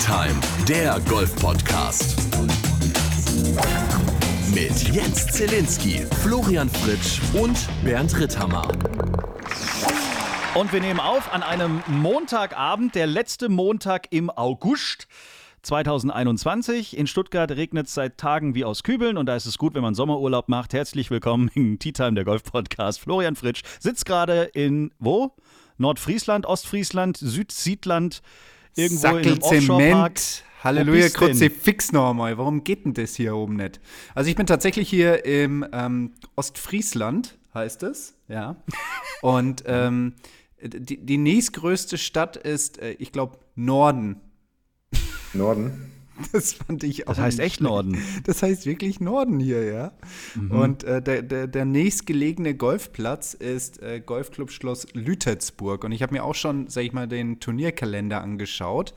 Time, der Golf-Podcast. Mit Jens Zelinski, Florian Fritsch und Bernd Ritthammer. Und wir nehmen auf an einem Montagabend, der letzte Montag im August. 2021. In Stuttgart regnet es seit Tagen wie aus Kübeln und da ist es gut, wenn man Sommerurlaub macht. Herzlich willkommen im Tea Time, der Golf Podcast. Florian Fritsch sitzt gerade in wo? Nordfriesland, Ostfriesland, Südsiedland, irgendwo Sackel in einem. Zement. Halleluja? Kruzifix noch einmal. Warum geht denn das hier oben nicht? Also ich bin tatsächlich hier im ähm, Ostfriesland, heißt es, ja. Und ähm, die, die nächstgrößte Stadt ist, äh, ich glaube, Norden. Norden. Das fand ich auch Das heißt echt. Norden. Das heißt wirklich Norden hier, ja. Mhm. Und äh, der, der, der nächstgelegene Golfplatz ist äh, Golfclub Schloss Lütetsburg. Und ich habe mir auch schon, sag ich mal, den Turnierkalender angeschaut,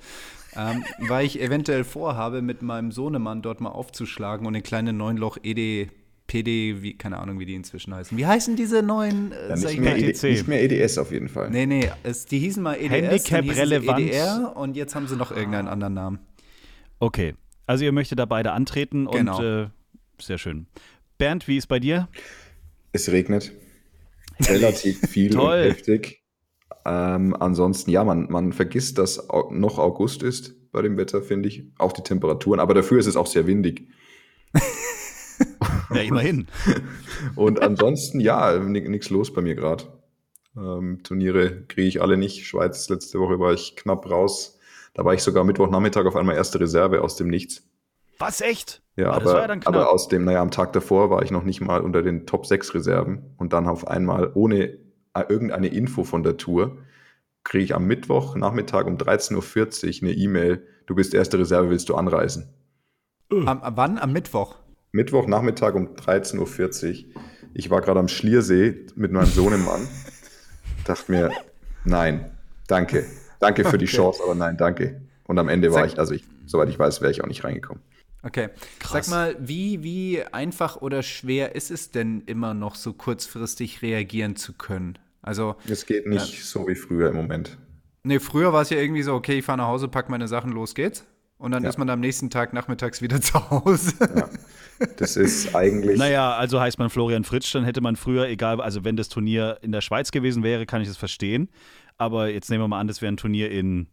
ähm, weil ich eventuell vorhabe, mit meinem Sohnemann dort mal aufzuschlagen und eine kleine Neunloch ED. PD, wie, keine Ahnung, wie die inzwischen heißen. Wie heißen diese neuen? Äh, Ja, sag nicht, ich mehr mal, ED, EDC. nicht mehr EDS auf jeden Fall. Nee, nee, es, die hießen mal EDS, dann hießen sie Handicap-relevant. EDR und jetzt haben sie noch irgendeinen anderen Namen. Okay, also ihr möchtet da beide antreten Genau. und äh, sehr schön. Bernd, wie ist bei dir? Es regnet. Relativ viel Toll. und heftig. Ähm, ansonsten, ja, man, man vergisst, dass noch August ist bei dem Wetter, finde ich. Auch die Temperaturen. Aber dafür ist es auch sehr windig. Ja, immerhin. Und ansonsten, ja, nichts los bei mir gerade. Ähm, Turniere kriege ich alle nicht. Schweiz, letzte Woche war ich knapp raus. Da war ich sogar Mittwochnachmittag auf einmal erste Reserve aus dem Nichts. Was, echt? Ja, Ah, aber, war ja aber aus dem, naja, am Tag davor war ich noch nicht mal unter den Top 6 Reserven und dann auf einmal ohne äh, irgendeine Info von der Tour kriege ich am Mittwoch Nachmittag um 13.40 Uhr eine E-Mail, du bist erste Reserve, willst du anreisen? Am, am, wann? Am Mittwoch. Mittwoch Nachmittag um 13.40 Uhr. Ich war gerade am Schliersee mit meinem Sohnemann. dachte mir, nein, danke. Danke für die Chance, aber nein, danke. Und am Ende war Sag- ich, also ich, soweit ich weiß, wäre ich auch nicht reingekommen. Okay. Krass. Sag mal, wie, wie einfach oder schwer ist es denn immer noch so kurzfristig reagieren zu können? Also, Es geht nicht so wie früher im Moment. nee, früher war es ja irgendwie so, okay, ich fahre nach Hause, pack meine Sachen, los geht's. Und dann Ja. ist man am nächsten Tag nachmittags wieder zu Hause. Das ist eigentlich. Naja, also heißt man Florian Fritsch, dann hätte man früher, egal, also wenn das Turnier in der Schweiz gewesen wäre, kann ich das verstehen. Aber jetzt nehmen wir mal an, das wäre ein Turnier in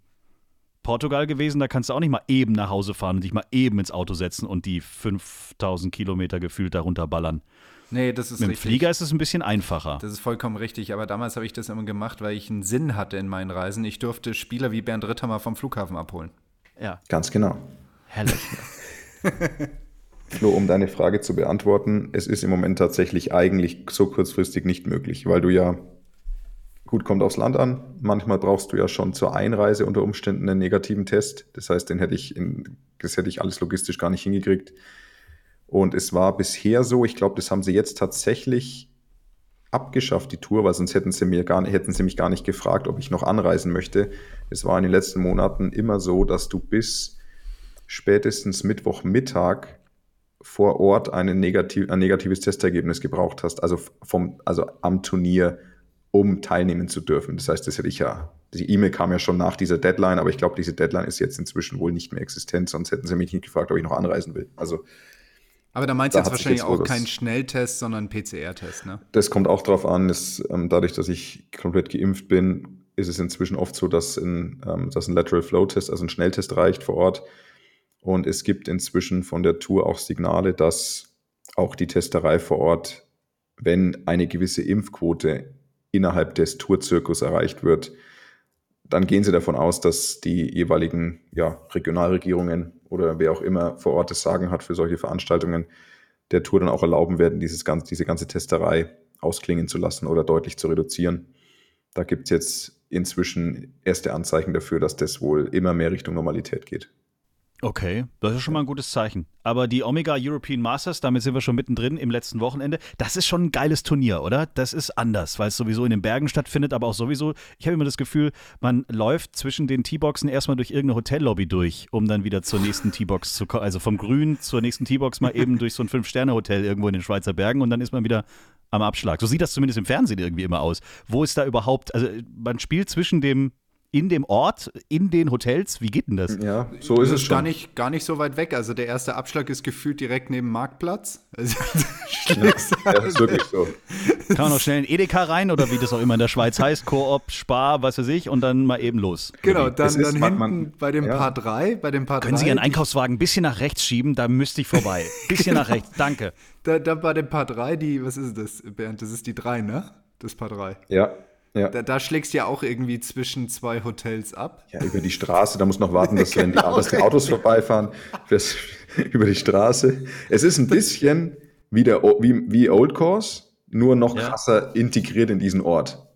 Portugal gewesen, da kannst du auch nicht mal eben nach Hause fahren und dich mal eben ins Auto setzen und die 5000 Kilometer gefühlt darunter ballern. nee, das ist Mit dem richtig. Flieger ist es ein bisschen einfacher. Das ist vollkommen richtig, aber damals habe ich das immer gemacht, weil ich einen Sinn hatte in meinen Reisen. Ich durfte Spieler wie Bernd Ritthammer vom Flughafen abholen. Ja, Ganz genau. herrlich. Flo, um deine Frage zu beantworten, es ist im Moment tatsächlich eigentlich so kurzfristig nicht möglich, weil du ja, gut, kommt aufs Land an, manchmal brauchst du ja schon zur Einreise unter Umständen einen negativen Test. Das heißt, den hätte ich, in, das hätte ich alles logistisch gar nicht hingekriegt. Und es war bisher so, ich glaube, das haben sie jetzt tatsächlich abgeschafft, die Tour, weil sonst hätten sie, mir gar, hätten sie mich gar nicht gefragt, ob ich noch anreisen möchte. Es war in den letzten Monaten immer so, dass du bis spätestens Mittwochmittag vor Ort eine negativ, ein negatives Testergebnis gebraucht hast, also vom, also am Turnier, um teilnehmen zu dürfen. Das heißt, das hätte ich ja, die E-Mail kam ja schon nach dieser Deadline, aber ich glaube, diese Deadline ist jetzt inzwischen wohl nicht mehr existent, sonst hätten sie mich nicht gefragt, ob ich noch anreisen will. Also Aber da meinst du jetzt wahrscheinlich jetzt auch keinen Schnelltest, sondern einen PCR-Test, ne? Das kommt auch darauf an, dass, ähm, dadurch, dass ich komplett geimpft bin, ist es inzwischen oft so, dass ein, ähm, dass ein Lateral Flow Test, also ein Schnelltest reicht vor Ort. Und es gibt inzwischen von der Tour auch Signale, dass auch die Testerei vor Ort, wenn eine gewisse Impfquote innerhalb des Tourzirkus erreicht wird, dann gehen sie davon aus, dass die jeweiligen ja, Regionalregierungen oder wer auch immer vor Ort das Sagen hat für solche Veranstaltungen, der Tour dann auch erlauben werden, dieses ganze, diese ganze Testerei ausklingen zu lassen oder deutlich zu reduzieren. Da gibt es jetzt inzwischen erste Anzeichen dafür, dass das wohl immer mehr Richtung Normalität geht. Okay, das ist schon mal ein gutes Zeichen. Aber die Omega European Masters, damit sind wir schon mittendrin im letzten Wochenende, das ist schon ein geiles Turnier, oder? Das ist anders, weil es sowieso in den Bergen stattfindet, aber auch sowieso, ich habe immer das Gefühl, man läuft zwischen den T-Boxen erstmal durch irgendeine Hotellobby durch, um dann wieder zur nächsten T-Box zu kommen. Also vom Grün zur nächsten T-Box mal eben durch so ein Fünf-Sterne-Hotel irgendwo in den Schweizer Bergen und dann ist man wieder am Abschlag. So sieht das zumindest im Fernsehen irgendwie immer aus. Wo ist da überhaupt, also man spielt zwischen dem in dem Ort, in den Hotels? Wie geht denn das? Ja, so ist Das es ist gar schon. nicht, gar nicht so weit weg. Also der erste Abschlag ist gefühlt direkt neben dem Marktplatz. Also, Ja, das ist wirklich so. Kann man noch schnell in Edeka rein oder wie das auch immer in der Schweiz heißt, Koop, Spar, was weiß ich, und dann mal eben los. genau, dann, ist- dann man- hinten man- bei dem ja. Paar 3, bei dem Paar Können Sie 3, Ihren Einkaufswagen ein bisschen nach rechts schieben? Da müsste ich vorbei. Bisschen nach rechts, danke. da, da bei dem Paar 3, die, was ist das, Bernd? Das ist die 3, ne? Das Paar 3. Ja, ja. Da, da schlägst du ja auch irgendwie zwischen zwei Hotels ab. Ja, über die Straße, da muss noch warten, dass, wenn die, Genau, dass die Autos vorbeifahren. Das, über die Straße. Es ist ein bisschen wie, der, wie, wie Old Course, nur noch Ja. krasser integriert in diesen Ort.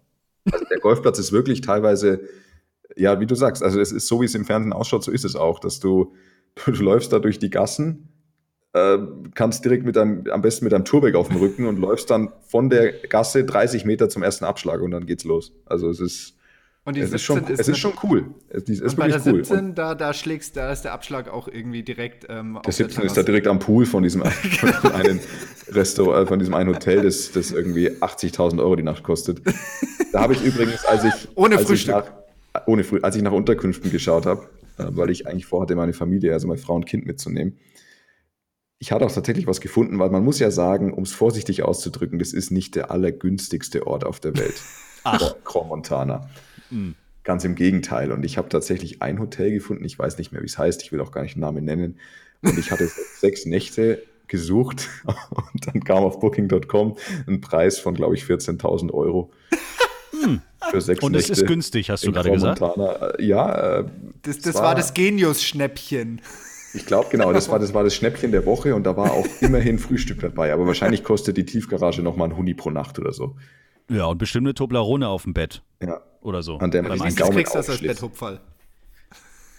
Also der Golfplatz ist wirklich teilweise, ja, wie du sagst, also es ist so, wie es im Fernsehen ausschaut, so ist es auch, dass du, du, läufst da durch die Gassen, äh, kannst direkt mit deinem, am besten mit deinem Tourbag auf dem Rücken und läufst dann von der Gasse 30 Meter zum ersten Abschlag und dann geht's los. Also es ist, Und die es 17 ist schon, es ist schon cool. Es ist und bei der wirklich cool. 17, da, da schlägst, da ist der Abschlag auch irgendwie direkt ähm, auf Der 17 ist da direkt am Pool von diesem, von einen Restaurant, äh, von diesem einen Hotel, das, das irgendwie 80.000 Euro die Nacht kostet. Da habe ich übrigens, als ich Ohne als Frühstück. Ich nach, ohne Früh, als ich nach Unterkünften geschaut habe, äh, weil ich eigentlich vorhatte, meine Familie, also meine Frau und Kind mitzunehmen. Ich hatte auch tatsächlich was gefunden, weil man muss ja sagen, um es vorsichtig auszudrücken, das ist nicht der allergünstigste Ort auf der Welt. Ach. Grand Montana. Ganz im Gegenteil. Und ich habe tatsächlich ein Hotel gefunden, ich weiß nicht mehr, wie es heißt, ich will auch gar nicht den Namen nennen. Und ich hatte sechs Nächte gesucht und dann kam auf Booking.com ein Preis von, glaube ich, 14.000 Euro. Für sechs Und es Nächte ist günstig, hast du gerade Grand gesagt. Montana. Ja, äh, Das, das es war das Genius-Schnäppchen. Ich glaube, genau, das war, das war das Schnäppchen der Woche und da war auch immerhin Frühstück dabei. Aber wahrscheinlich kostet die Tiefgarage nochmal ein Huni pro Nacht oder so. Ja, und bestimmt eine Toblerone auf dem Bett Ja. oder so. An der man den. Gaumen kriegst das als. Betthupferl.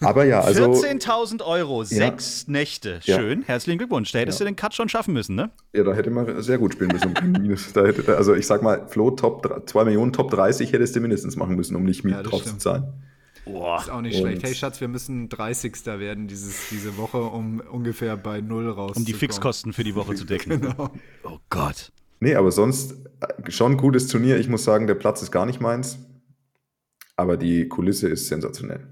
Aber ja, also. 14.000 Euro, sechs Nächte. Ja. Schön, herzlichen Glückwunsch. Da hättest du den Cut schon schaffen müssen, ne? Ja, da hätte man sehr gut spielen müssen. Da hätte, also ich sag mal, Flo, Top 2 Millionen, Top 30 hättest du mindestens machen müssen, um nicht Ja, das drauf zu stimmt. zahlen. Boah. Ist auch nicht Und- schlecht. Hey Schatz, wir müssen 30. werden dieses, diese Woche, um ungefähr bei Null raus. Um die Fixkosten für die Woche zu decken. Genau. Oh Gott. Nee, aber sonst äh, schon ein gutes Turnier. Ich muss sagen, der Platz ist gar nicht meins. Aber die Kulisse ist sensationell.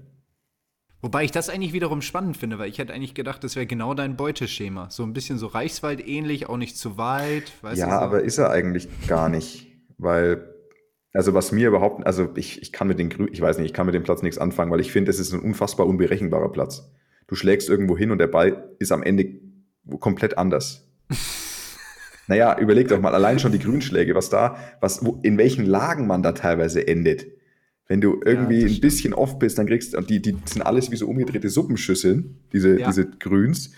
Wobei ich das eigentlich wiederum spannend finde, weil ich hätte eigentlich gedacht, das wäre genau dein Beuteschema. So ein bisschen so Reichswald ähnlich, auch nicht zu weit. Ja, so. aber ist er eigentlich gar nicht. Weil, also was mir überhaupt, also ich, ich kann mit den Grü ich weiß nicht, ich kann mit dem Platz nichts anfangen, weil ich finde, es ist ein unfassbar unberechenbarer Platz. Du schlägst irgendwo hin und der Ball ist am Ende komplett anders. naja, überleg doch mal, allein schon die Grünschläge, was da, was, wo, in welchen Lagen man da teilweise endet. Wenn du irgendwie das ein bisschen off bist, dann kriegst du, die, die sind alles wie so umgedrehte Suppenschüsseln, diese, Ja. diese Grüns.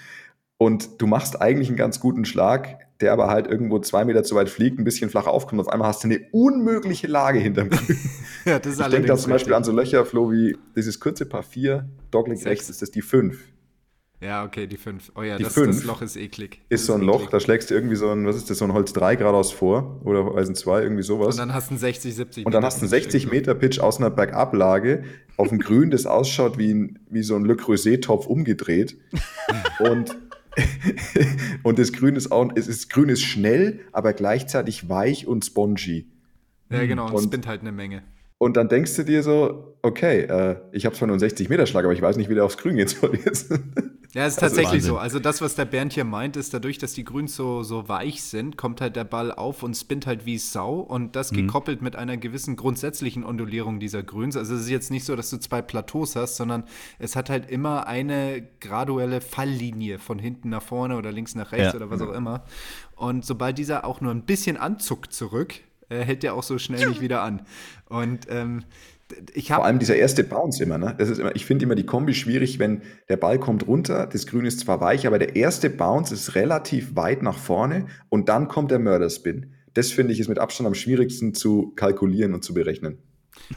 Und du machst eigentlich einen ganz guten Schlag, der aber halt irgendwo zwei Meter zu weit fliegt, ein bisschen flach aufkommt. Auf einmal hast du eine unmögliche Lage hinterm Grün. ja, das ist Ich denke da zum Beispiel richtig. an so Löcher, Flo, wie dieses kurze Paar 4, Dogleg rechts ist das die 5. Ja, okay, die 5. Oh ja, Die das, fünf das Loch ist eklig. Ist Das so ein Loch, eklig. da schlägst du irgendwie so ein, was ist das, so ein Holz 3 geradeaus vor oder Eisen 2, irgendwie sowas. Und dann hast du einen 60, 70 Und dann Meter hast du einen Pitch 60 irgendwo. Meter Pitch aus einer Bergablage auf dem Grün, das ausschaut wie, ein, wie so ein Le Creuset-Topf umgedreht. und, und das Grün ist auch, es ist, Grün ist schnell, aber gleichzeitig weich und spongy. Ja, genau, und, Und- spinnt halt eine Menge. Und dann denkst du dir so, okay, äh, ich habe zwar nur einen 60 Meter Schlag, aber ich weiß nicht, wie der aufs Grün gehen soll jetzt. Ja, es ist Das ist tatsächlich Wahnsinn. so. Also das, was der Bernd hier meint, ist dadurch, dass die Grüns so, so weich sind, kommt halt der Ball auf und spinnt halt wie Sau. Und das Mhm. gekoppelt mit einer gewissen grundsätzlichen Ondulierung dieser Grüns. Also es ist jetzt nicht so, dass du zwei Plateaus hast, sondern es hat halt immer eine graduelle Falllinie von hinten nach vorne oder links nach rechts Ja. oder was auch immer. Und sobald dieser auch nur ein bisschen anzuckt zurück, äh, hält der auch so schnell nicht wieder an. Und ähm, ich Vor allem dieser erste Bounce immer, ne? Das ist immer, ich finde immer die Kombi schwierig, wenn der Ball kommt runter, das Grün ist zwar weich, aber der erste Bounce ist relativ weit nach vorne und dann kommt der Mörderspin. Das finde ich ist mit Abstand am schwierigsten zu kalkulieren und zu berechnen.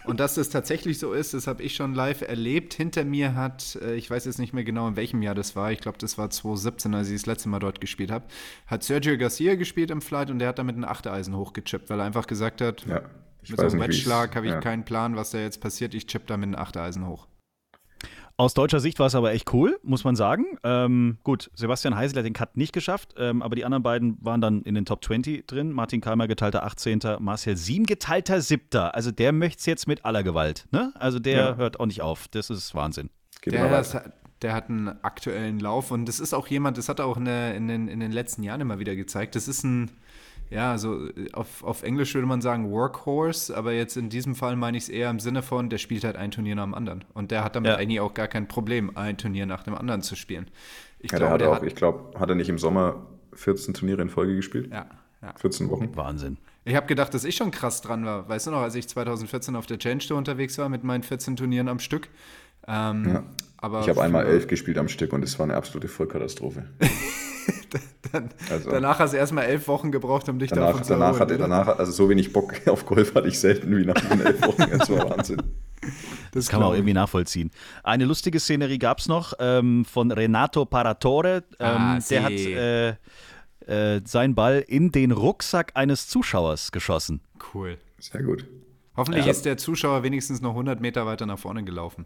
Und dass das tatsächlich so ist, das habe ich schon live erlebt. Hinter mir hat, äh, ich weiß jetzt nicht mehr genau, in welchem Jahr das war, ich glaube, das war 2017, als ich das letzte Mal dort gespielt habe, hat Sergio Garcia gespielt im Flight und der hat damit ein Achteisen hochgechippt, weil er einfach gesagt hat, Ja, ich mit so einem Wedge-Schlag habe ich ja. keinen Plan, was da jetzt passiert, ich chipp da mit einem Achteisen hoch. Aus deutscher Sicht war es aber echt cool, muss man sagen. Ähm, gut, Sebastian Heisel hat den Cut nicht geschafft, ähm, aber die anderen beiden waren dann in den Top 20 drin. Martin Keimer geteilter 18., Marcel Siem geteilter 7. Also der möchte es jetzt mit aller Gewalt. Ne? Also der Ja. hört auch nicht auf. Das ist Wahnsinn. Geht Der, das, der hat einen aktuellen Lauf und das ist auch jemand, das hat er auch in, der, in, den, in den letzten Jahren immer wieder gezeigt. Das ist ein, ja, so auf, auf Englisch würde man sagen Workhorse, aber jetzt in diesem Fall meine ich es eher im Sinne von, der spielt halt ein Turnier nach dem anderen. Und der hat damit Ja. eigentlich auch gar kein Problem, ein Turnier nach dem anderen zu spielen. Ich Ja, der glaube, hat der auch, hat. ich glaube, hat er nicht im Sommer 14 Turniere in Folge gespielt? Ja, ja. 14 Wochen. Wahnsinn. Ich habe gedacht, dass ich schon krass dran war. Weißt du noch, als ich 2014 auf der Challenge Tour unterwegs war mit meinen 14 Turnieren am Stück? Ähm, Ja. aber Ich habe einmal für- elf gespielt am Stück und es war eine absolute Vollkatastrophe. Dann, Also- danach hast du erstmal elf Wochen gebraucht, um dich Danach, davon zu danach, erholen, hatte, oder? danach, also so wenig Bock auf Golf hatte ich selten wie nach den elf Wochen. Das war Wahnsinn. Das kann man auch irgendwie nachvollziehen. Eine lustige Szenerie gab es noch ähm, von Renato Paratore. Ähm, Ah, der hat äh, äh, seinen Ball in den Rucksack eines Zuschauers geschossen. Cool. Sehr gut. Hoffentlich Ja. ist der Zuschauer wenigstens noch 100 Meter weiter nach vorne gelaufen.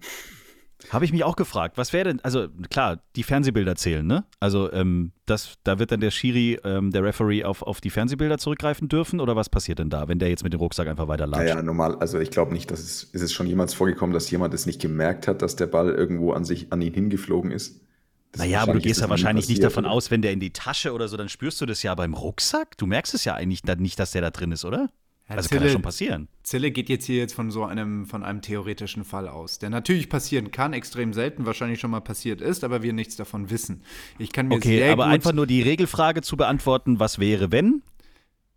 Habe ich mich auch gefragt, was wäre denn, also klar, die Fernsehbilder zählen, ne? Also ähm, das, da wird dann der Schiri, ähm, der Referee auf, auf die Fernsehbilder zurückgreifen dürfen oder was passiert denn da, wenn der jetzt mit dem Rucksack einfach weiter latscht? Naja, normal, also ich glaube nicht, dass es, ist es schon jemals vorgekommen, dass jemand es nicht gemerkt hat, dass der Ball irgendwo an sich, an ihn hingeflogen ist. Das Naja, aber du gehst ja wahrscheinlich nicht davon oder? aus, wenn der in die Tasche oder so, dann spürst du das ja beim Rucksack. Du merkst es ja eigentlich dann nicht, dass der da drin ist, oder? Ja, also kann ja Zille- schon passieren. Zille geht jetzt hier jetzt von so einem, von einem theoretischen Fall aus, der natürlich passieren kann, extrem selten, wahrscheinlich schon mal passiert ist, aber wir nichts davon wissen. Ich kann mir Okay, sehr aber einfach nur die Regelfrage zu beantworten, was wäre, wenn?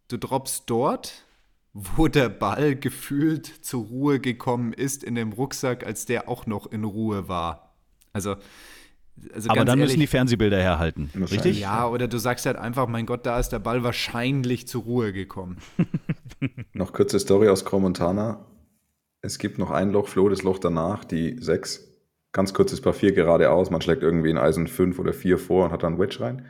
du droppst dort, wo der Ball gefühlt zur Ruhe gekommen ist in dem Rucksack, als der auch noch in Ruhe war. Also, also Aber ganz dann ehrlich, müssen die Fernsehbilder herhalten, richtig? Ja, oder du sagst halt einfach, mein Gott, da ist der Ball wahrscheinlich zur Ruhe gekommen. Noch kurze Story aus Cromontana. Es gibt noch ein Loch, Flo, das Loch danach, die 6. Ganz kurzes Paar 4 geradeaus. Man schlägt irgendwie in Eisen 5 oder 4 vor und hat dann Wedge rein.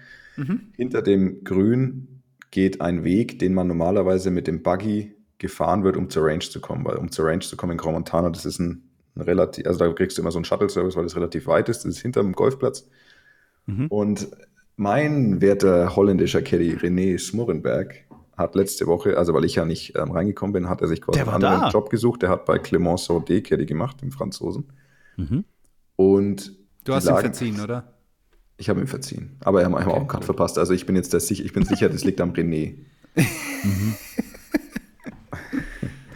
Hinter dem Grün geht ein Weg, den man normalerweise mit dem Buggy gefahren wird, um zur Range zu kommen. Weil um zur Range zu kommen in Cromontana, das ist ein, ein relativ, also da kriegst du immer so einen Shuttle-Service, weil das relativ weit ist. Das ist hinter dem Golfplatz. Und mein werter holländischer Caddy René Smurrenberg hat letzte Woche, also weil ich ja nicht ähm, reingekommen bin, hat er sich quasi einen anderen da. Job gesucht. Der hat bei Clemenceau D Caddy gemacht, dem Franzosen. Und Du hast lagen- verziehen, oder? Ich habe ihm verziehen. Aber er hat okay. auch einen Cut verpasst. Also ich bin jetzt der, ich bin sicher, das liegt am René.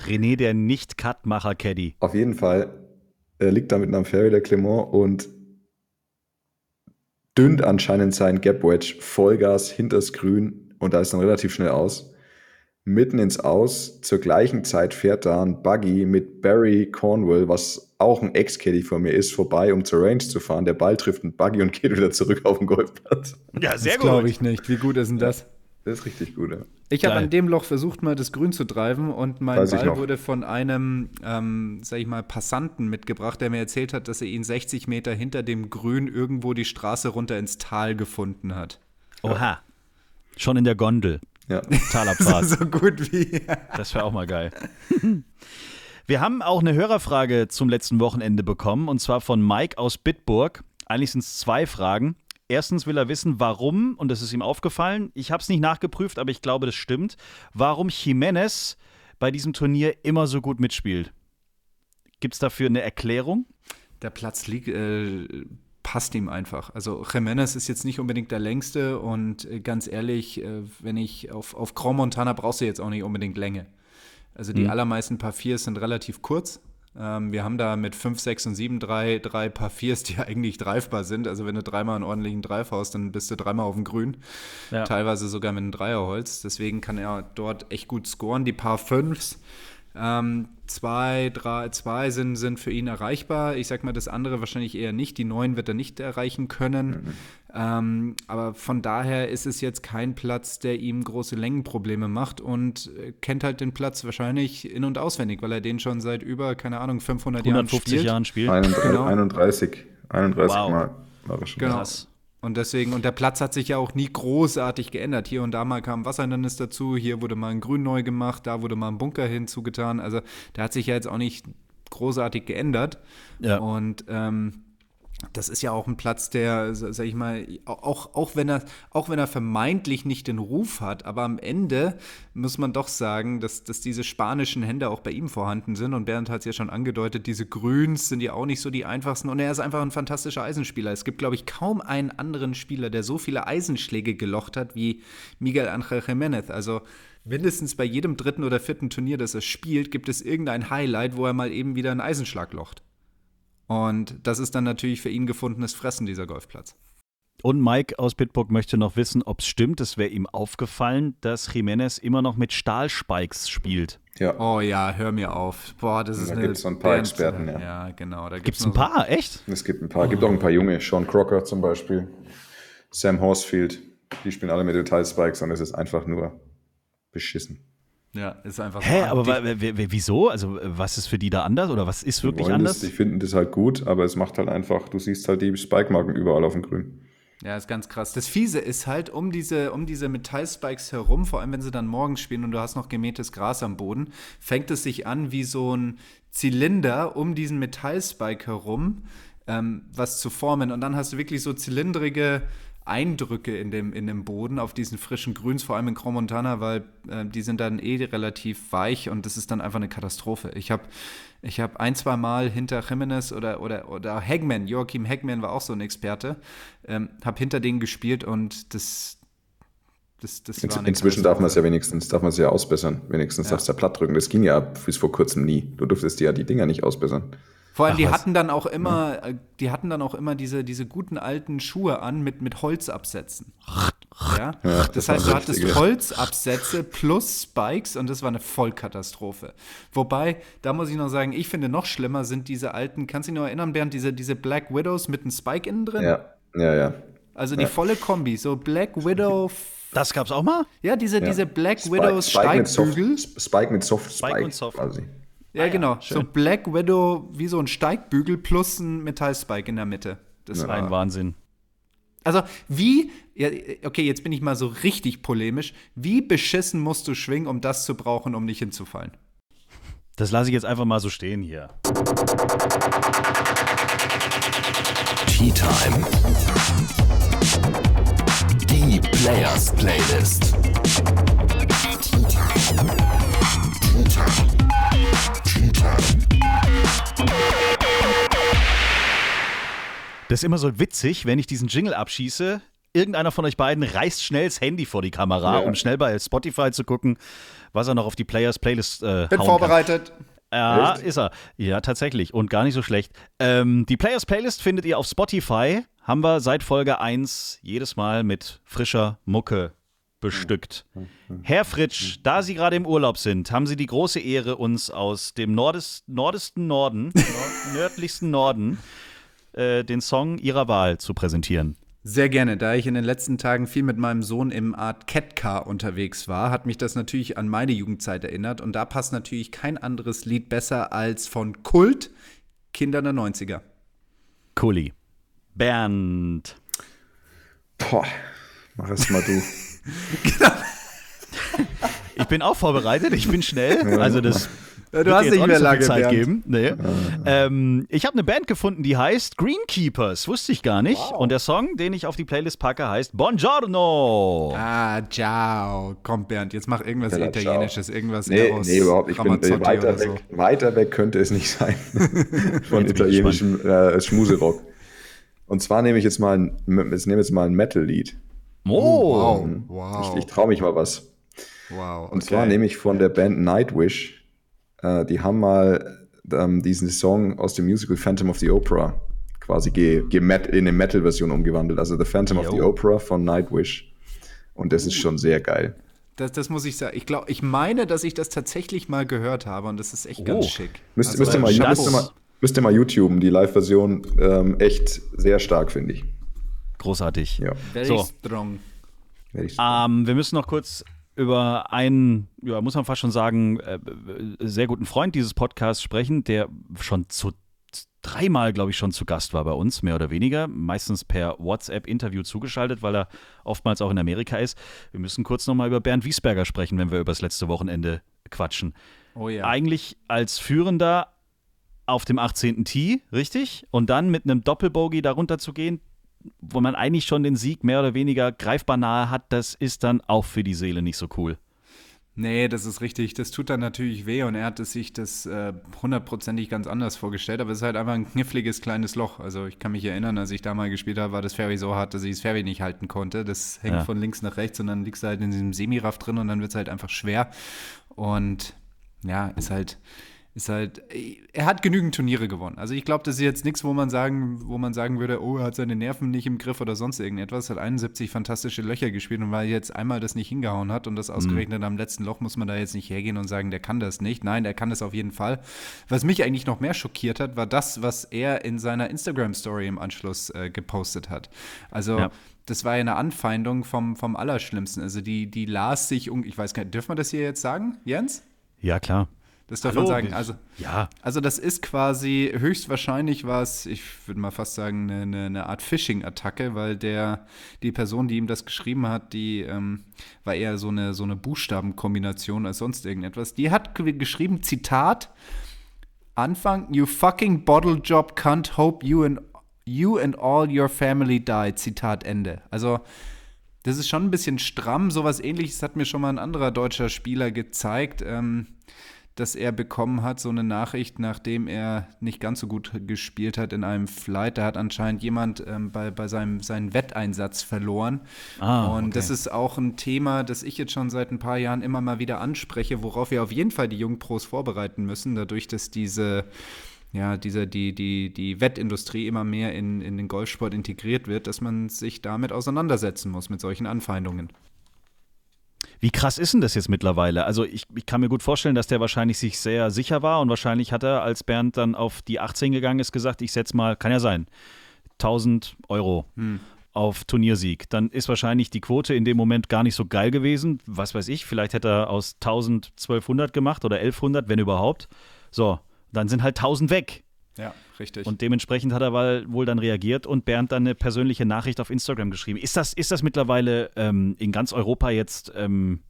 René, der Nicht-Cut-Macher-Caddy. Auf jeden Fall äh, liegt da mitten am Fairway der Clement und dünnt anscheinend sein Gap Wedge Vollgas hinters Grün und da ist dann relativ schnell aus. Mitten ins Aus, zur gleichen Zeit fährt da ein Buggy mit Barry Cornwall, was auch ein Ex-Caddy von mir ist, vorbei, um zur Range zu fahren. Der Ball trifft einen Buggy und geht wieder zurück auf den Golfplatz. Ja, sehr das glaube ich nicht. Wie gut ist denn das? Das ist richtig gut, ja. Ich habe an dem Loch versucht, mal das Grün zu treiben und mein Weiß Ball wurde von einem, ähm, sag ich mal, Passanten mitgebracht, der mir erzählt hat, dass er ihn 60 Meter hinter dem Grün irgendwo die Straße runter ins Tal gefunden hat. Oha. Schon in der Gondel. ja. Talabfahrt. so gut wie. Das wäre auch mal geil. Wir haben auch eine Hörerfrage zum letzten Wochenende bekommen und zwar von Mike aus Bitburg. Eigentlich sind es zwei Fragen. Erstens will er wissen, warum, und das ist ihm aufgefallen, ich habe es nicht nachgeprüft, aber ich glaube, das stimmt, warum Jimenez bei diesem Turnier immer so gut mitspielt. Gibt es dafür eine Erklärung? Der Platz liegt, äh, passt ihm einfach. Also Jimenez ist jetzt nicht unbedingt der längste und äh, ganz ehrlich, äh, wenn ich auf, auf Grand Montana brauchst du jetzt auch nicht unbedingt Länge. Also die allermeisten Paar Viers sind relativ kurz. Ähm, wir haben da mit 5, 6 und 7 drei, drei Paar Viers, die eigentlich dreifbar sind. Also wenn du dreimal einen ordentlichen Drive haust, dann bist du dreimal auf dem Grün. Ja. Teilweise sogar mit einem Dreierholz. Deswegen kann er dort echt gut scoren. Die Paar Fünfs, ähm, zwei, drei, zwei sind, sind für ihn erreichbar. Ich sag mal, das andere wahrscheinlich eher nicht. Die neun wird er nicht erreichen können. Ähm, aber von daher ist es jetzt kein Platz, der ihm große Längenprobleme macht und äh, kennt halt den Platz wahrscheinlich in- und auswendig, weil er den schon seit über, keine Ahnung, 500 Jahren 150 spielt. Jahren spielt. 31, Genau. 31, 31 Wow. Mal war er schon. Genau. Krass. Und deswegen, und der Platz hat sich ja auch nie großartig geändert. Hier und da mal kam Wasserhindernis dazu, hier wurde mal ein Grün neu gemacht, da wurde mal ein Bunker hinzugetan. Also der hat sich ja jetzt auch nicht großartig geändert. Ja. Und ähm, das ist ja auch ein Platz, der, sag ich mal, auch, auch, wenn er, auch wenn er vermeintlich nicht den Ruf hat, aber am Ende muss man doch sagen, dass, dass diese spanischen Hände auch bei ihm vorhanden sind. Und Bernd hat es ja schon angedeutet, diese Grüns sind ja auch nicht so die einfachsten. Und er ist einfach ein fantastischer Eisenspieler. Es gibt, glaube ich, kaum einen anderen Spieler, der so viele Eisenschläge gelocht hat wie Miguel Ángel Jiménez. Also mindestens bei jedem dritten oder vierten Turnier, das er spielt, gibt es irgendein Highlight, wo er mal eben wieder einen Eisenschlag locht. Und das ist dann natürlich für ihn gefundenes Fressen, dieser Golfplatz. Und Mike aus Pittsburgh möchte noch wissen, ob es stimmt, es wäre ihm aufgefallen, dass Jiménez immer noch mit Stahlspikes spielt. Ja. Oh ja, hör mir auf. Boah, das ist Da gibt es so ein paar Band, Experten, ja. Ja, genau. Da gibt es ein paar, so echt? Es gibt ein paar. Es gibt auch ein paar junge. Sean Crocker zum Beispiel. Sam Horsfield. Die spielen alle mit Detailspikes und es ist einfach nur beschissen. Ja, ist einfach Hä, so aber wieso? Also, was ist für die da anders oder was ist wirklich anders? Das, die finden das halt gut, aber es macht halt einfach, du siehst halt die Spike-Marken überall auf dem Grün. Ja, ist ganz krass. Das Fiese ist halt um diese, um diese Metallspikes herum, vor allem wenn sie dann morgens spielen und du hast noch gemähtes Gras am Boden, fängt es sich an wie so ein Zylinder um diesen Metallspike herum, ähm, was zu formen. Und dann hast du wirklich so zylindrige Eindrücke in dem, in dem Boden auf diesen frischen Grüns, vor allem in Grand Montana, weil äh, die sind dann eh relativ weich und das ist dann einfach eine Katastrophe. Ich habe ich hab ein, zwei Mal hinter Jimenez oder, oder, oder Hagman, Joachim Hagman war auch so ein Experte, ähm, habe hinter denen gespielt und das, das, das In, inzwischen darf man es ja wenigstens, darf man es ja ausbessern. Wenigstens ja. darfst du ja platt drücken. Das ging ja bis vor kurzem nie. Du durftest ja die Dinger nicht ausbessern. Vor allem, Ach, die was? hatten dann auch immer, ja. die hatten dann auch immer diese, diese guten alten Schuhe an mit, mit Holzabsätzen. Ja? ja das, das heißt, du hattest richtige. Holzabsätze plus Spikes und das war eine Vollkatastrophe. Wobei, da muss ich noch sagen, ich finde noch schlimmer sind diese alten, kannst du dich noch erinnern, Bernd, diese, diese Black Widows mit einem Spike innen drin? Ja, ja, ja. Also die volle Kombi, so Black Widow. Das gab's auch mal? Ja, diese, diese Black Spike, Widows Spike Steigbügel. Mit Soft, Spike mit Soft Spike, Spike und Soft. quasi. Ja, ah, genau. Ja, so Black Widow wie so ein Steigbügel plus ein Metallspike in der Mitte. Das ja. war ein Wahnsinn. Also, wie, ja, okay, jetzt bin ich mal so richtig polemisch. Wie beschissen musst du schwingen, um das zu brauchen, um nicht hinzufallen? Das lasse ich jetzt einfach mal so stehen hier. Tea Time. Die Players Playlist. Tea Time. Tea Time. Das ist immer so witzig, wenn ich diesen Jingle abschieße. Irgendeiner von euch beiden reißt schnell das Handy vor die Kamera, ja. um schnell bei Spotify zu gucken, was er noch auf die Players Playlist äh, Bin vorbereitet. Kann. Ja, Echt? ist er. Ja, tatsächlich. Und gar nicht so schlecht. Ähm, die Players Playlist findet ihr auf Spotify. Haben wir seit Folge 1 jedes Mal mit frischer Mucke bestückt. Herr Fritsch, da Sie gerade im Urlaub sind, haben Sie die große Ehre, uns aus dem Nordest, nordesten Norden, nördlichsten Norden, äh, den Song Ihrer Wahl zu präsentieren. Sehr gerne. Da ich in den letzten Tagen viel mit meinem Sohn im Art Catcar unterwegs war, hat mich das natürlich an meine Jugendzeit erinnert. Und da passt natürlich kein anderes Lied besser als von Kult Kinder der 90er. Kuli. Bernd. Boah, mach es mal du. genau. Ich bin auch vorbereitet, ich bin schnell. Also das ja, du hast nicht mehr lange Zeit Bernd. geben. Nee. Ähm, ich habe eine Band gefunden, die heißt Greenkeepers. Wusste ich gar nicht. Wow. Und der Song, den ich auf die Playlist packe, heißt Buongiorno. Ah, ciao. Komm, Bernd, jetzt mach irgendwas ja, Italienisches, ciao. irgendwas nee, nee, überhaupt. Ich bin weiter weg. So. Weiter weg könnte es nicht sein von italienischem äh, Schmuserock. Und zwar nehme ich jetzt mal ein, jetzt nehme jetzt mal ein Metal-Lied. Oh, wow. wow. Ich, ich traue mich mal was. Wow. Okay. Und zwar nehme ich von der Band Nightwish. Äh, die haben mal ähm, diesen Song aus dem Musical Phantom of the Opera quasi ge, ge in eine Metal-Version umgewandelt. Also The Phantom Yo. of the Opera von Nightwish. Und das ist schon sehr geil. Das, das muss ich sagen. Ich glaube, ich meine, dass ich das tatsächlich mal gehört habe und das ist echt oh. ganz schick. Müsst, also, müsst, ihr mal, müsst, ihr mal, müsst ihr mal YouTuben, die Live-Version, ähm, echt sehr stark, finde ich. Großartig. Ja. Very so. strong. Very strong. Ähm, wir müssen noch kurz über einen, ja, muss man fast schon sagen, äh, sehr guten Freund dieses Podcasts sprechen, der schon zu dreimal, glaube ich, schon zu Gast war bei uns, mehr oder weniger. Meistens per WhatsApp-Interview zugeschaltet, weil er oftmals auch in Amerika ist. Wir müssen kurz nochmal über Bernd Wiesberger sprechen, wenn wir über das letzte Wochenende quatschen. Oh ja. Eigentlich als führender auf dem 18. Tee, richtig? Und dann mit einem Doppelbogey darunter zu gehen, wo man eigentlich schon den Sieg mehr oder weniger greifbar nahe hat, das ist dann auch für die Seele nicht so cool. Nee, das ist richtig. Das tut dann natürlich weh und er hatte sich das äh, hundertprozentig äh, ganz anders vorgestellt, aber es ist halt einfach ein kniffliges kleines Loch. Also ich kann mich erinnern, als ich da mal gespielt habe, war das Ferry so hart, dass ich das Ferry nicht halten konnte. Das hängt ja. von links nach rechts und dann liegst du halt in diesem Semiraff drin und dann wird es halt einfach schwer. Und ja, ist halt, ist halt, er hat genügend Turniere gewonnen. Also ich glaube, das ist jetzt nichts, wo man sagen, wo man sagen würde, oh, er hat seine Nerven nicht im Griff oder sonst irgendetwas. Er hat 71 fantastische Löcher gespielt und weil er jetzt einmal das nicht hingehauen hat und das ausgerechnet mhm. am letzten Loch, muss man da jetzt nicht hergehen und sagen, der kann das nicht. Nein, der kann das auf jeden Fall. Was mich eigentlich noch mehr schockiert hat, war das, was er in seiner Instagram-Story im Anschluss äh, gepostet hat. Also ja das war ja eine Anfeindung vom, vom Allerschlimmsten. Also die, die las sich, ich weiß gar nicht, dürfen wir das hier jetzt sagen, Jens? Ja, klar. Das darf Hallo, man sagen. Also, ja. also das ist quasi höchstwahrscheinlich was, ich würde mal fast sagen, eine, eine Art Phishing-Attacke, weil der, die Person, die ihm das geschrieben hat, die ähm, war eher so eine, so eine Buchstabenkombination als sonst irgendetwas. Die hat geschrieben, Zitat, Anfang, you fucking bottle job can't hope you and, you and all your family die. Zitat Ende. Also das ist schon ein bisschen stramm. Sowas ähnliches hat mir schon mal ein anderer deutscher Spieler gezeigt. Ähm, das er bekommen hat, so eine Nachricht, nachdem er nicht ganz so gut gespielt hat in einem Flight. Da hat anscheinend jemand ähm, bei, bei seinem seinen Wetteinsatz verloren. Ah, und okay. das ist auch ein Thema, das ich jetzt schon seit ein paar Jahren immer mal wieder anspreche, worauf wir auf jeden Fall die Jungpros vorbereiten müssen, dadurch, dass diese ja, diese, die, die, die Wettindustrie immer mehr in, in den Golfsport integriert wird, dass man sich damit auseinandersetzen muss, mit solchen Anfeindungen. Wie krass ist denn das jetzt mittlerweile? Also ich, ich kann mir gut vorstellen, dass der wahrscheinlich sich sehr sicher war und wahrscheinlich hat er, als Bernd dann auf die 18 gegangen ist, gesagt, ich setze mal, kann ja sein, 1000 Euro. Hm auf Turniersieg. Dann ist wahrscheinlich die Quote in dem Moment gar nicht so geil gewesen. Was weiß ich, vielleicht hätte er aus 1000 1200 gemacht oder 1100, wenn überhaupt. So, dann sind halt 1000 weg. Ja, richtig. Und dementsprechend hat er wohl dann reagiert und Bernd dann eine persönliche Nachricht auf Instagram geschrieben. Ist das, ist das mittlerweile ähm, in ganz Europa jetzt ähm,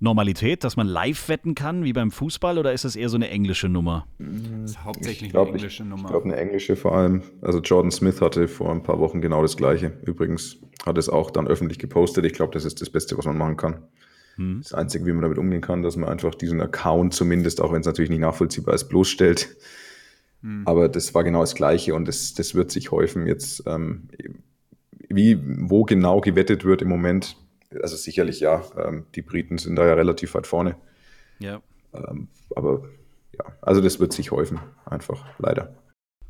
Normalität, dass man live wetten kann, wie beim Fußball, oder ist das eher so eine englische Nummer? Das ist hauptsächlich glaub, eine englische Nummer. Ich glaube, eine englische vor allem. Also Jordan Smith hatte vor ein paar Wochen genau das Gleiche. Übrigens hat es auch dann öffentlich gepostet. Ich glaube, das ist das Beste, was man machen kann. Hm. Das Einzige, wie man damit umgehen kann, dass man einfach diesen Account zumindest, auch wenn es natürlich nicht nachvollziehbar ist, bloßstellt Mhm. Aber das war genau das Gleiche und das, das wird sich häufen jetzt. Ähm, wie, wo genau gewettet wird im Moment, also sicherlich ja, ähm, die Briten sind da ja relativ weit vorne. Ja. Ähm, aber ja, also das wird sich häufen, einfach, leider.